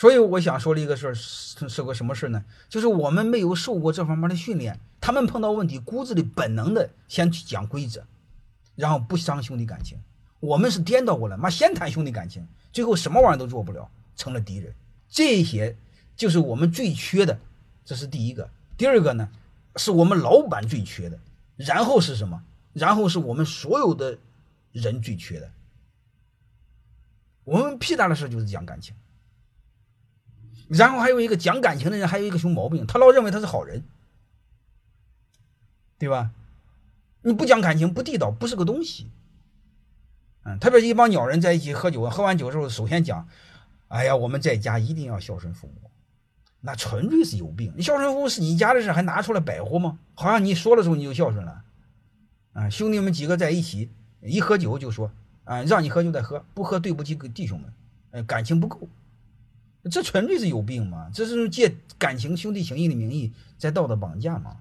所以我想说的一个事儿是是个什么事呢？就是我们没有受过这方面的训练，他们碰到问题，骨子里本能的先去讲规则，然后不伤兄弟感情。我们是颠倒过来，妈先谈兄弟感情，最后什么玩意儿都做不了，成了敌人。这些就是我们最缺的，这是第一个。第二个呢，是我们老板最缺的。然后是什么？然后是我们所有的人最缺的。我们屁大的事就是讲感情。然后还有一个讲感情的人，还有一个熊毛病，他老认为他是好人，对吧？你不讲感情，不地道，不是个东西。嗯，特别是一帮鸟人在一起喝酒，喝完酒之后，首先讲：“哎呀，我们在家一定要孝顺父母。”那纯粹是有病。你孝顺父母是你家的事，还拿出来摆活吗？好像你说的时候你就孝顺了。啊，兄弟们几个在一起一喝酒就说：“啊，让你喝就得喝，不喝对不起弟兄们。”呃，感情不够。这纯粹是有病吗？这是借感情、兄弟情谊的名义在道德绑架吗？